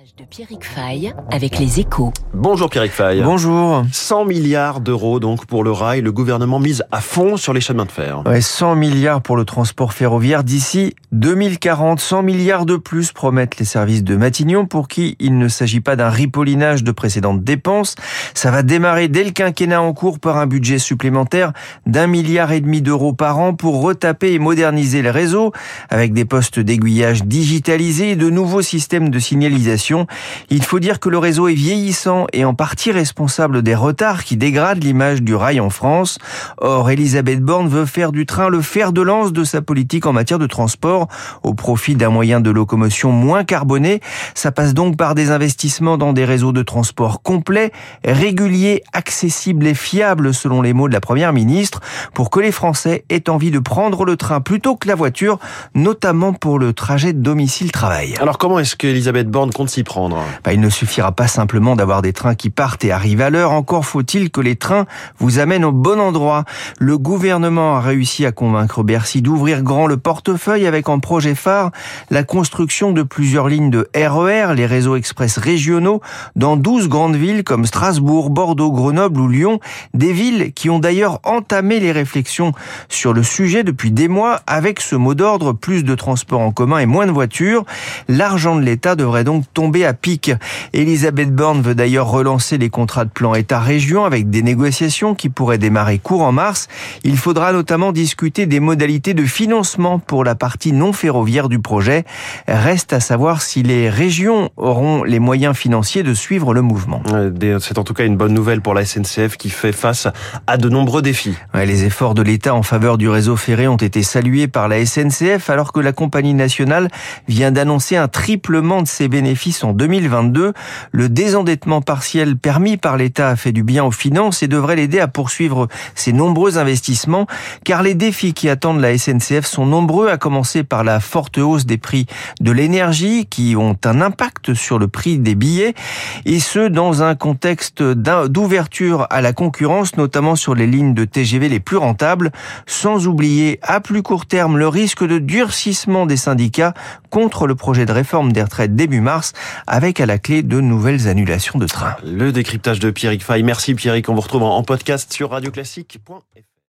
de Pierrick Fay avec les échos. Bonjour Pierrick Fay. Bonjour. 100 milliards d'euros donc pour le rail. Le gouvernement mise à fond sur les chemins de fer. Ouais, 100 milliards pour le transport ferroviaire d'ici 2040. 100 milliards de plus promettent les services de Matignon pour qui il ne s'agit pas d'un ripollinage de précédentes dépenses. Ça va démarrer dès le quinquennat en cours par un budget supplémentaire d'un milliard et demi d'euros par an pour retaper et moderniser les réseaux avec des postes d'aiguillage digitalisés et de nouveaux systèmes de signalisation il faut dire que le réseau est vieillissant et en partie responsable des retards qui dégradent l'image du rail en France. Or, Elisabeth Borne veut faire du train le fer de lance de sa politique en matière de transport au profit d'un moyen de locomotion moins carboné. Ça passe donc par des investissements dans des réseaux de transport complets, réguliers, accessibles et fiables selon les mots de la première ministre pour que les Français aient envie de prendre le train plutôt que la voiture, notamment pour le trajet domicile-travail. Alors comment est-ce qu'Elisabeth Borne compte bah, Il ne suffira pas simplement d'avoir des trains qui partent et arrivent à l'heure, encore faut-il que les trains vous amènent au bon endroit. Le gouvernement a réussi à convaincre Bercy d'ouvrir grand le portefeuille avec en projet phare la construction de plusieurs lignes de RER, e les réseaux express régionaux, dans 12 grandes villes comme Strasbourg, Bordeaux, Grenoble ou Lyon, des villes qui ont d'ailleurs entamé les réflexions sur le sujet depuis des mois avec ce mot d'ordre, plus de transports en commun et moins de voitures. L'argent de l'État devrait donc tomber à pic. Elisabeth Borne veut d'ailleurs relancer les contrats de plan État-région avec des négociations qui pourraient démarrer court en mars. Il faudra notamment discuter des modalités de financement pour la partie non ferroviaire du projet. Reste à savoir si les régions auront les moyens financiers de suivre le mouvement. C'est en tout cas une bonne nouvelle pour la SNCF qui fait face à de nombreux défis. Les efforts de l'État en faveur du réseau ferré ont été salués par la SNCF alors que la compagnie nationale vient d'annoncer un triplement de ses bénéfices en 2022. Le désendettement partiel permis par l'État a fait du bien aux finances et devrait l'aider à poursuivre ses nombreux investissements car les défis qui attendent la SNCF sont nombreux à commencer par la forte hausse des prix de l'énergie qui ont un impact sur le prix des billets et ce dans un contexte d'ouverture à la concurrence notamment sur les lignes de TGV les plus rentables sans oublier à plus court terme le risque de durcissement des syndicats contre le projet de réforme des retraites début mars avec à la clé de nouvelles annulations de trains. Le décryptage de Pierrick Fay. Merci Pierrick, on vous retrouve en podcast sur radioclassique.fr.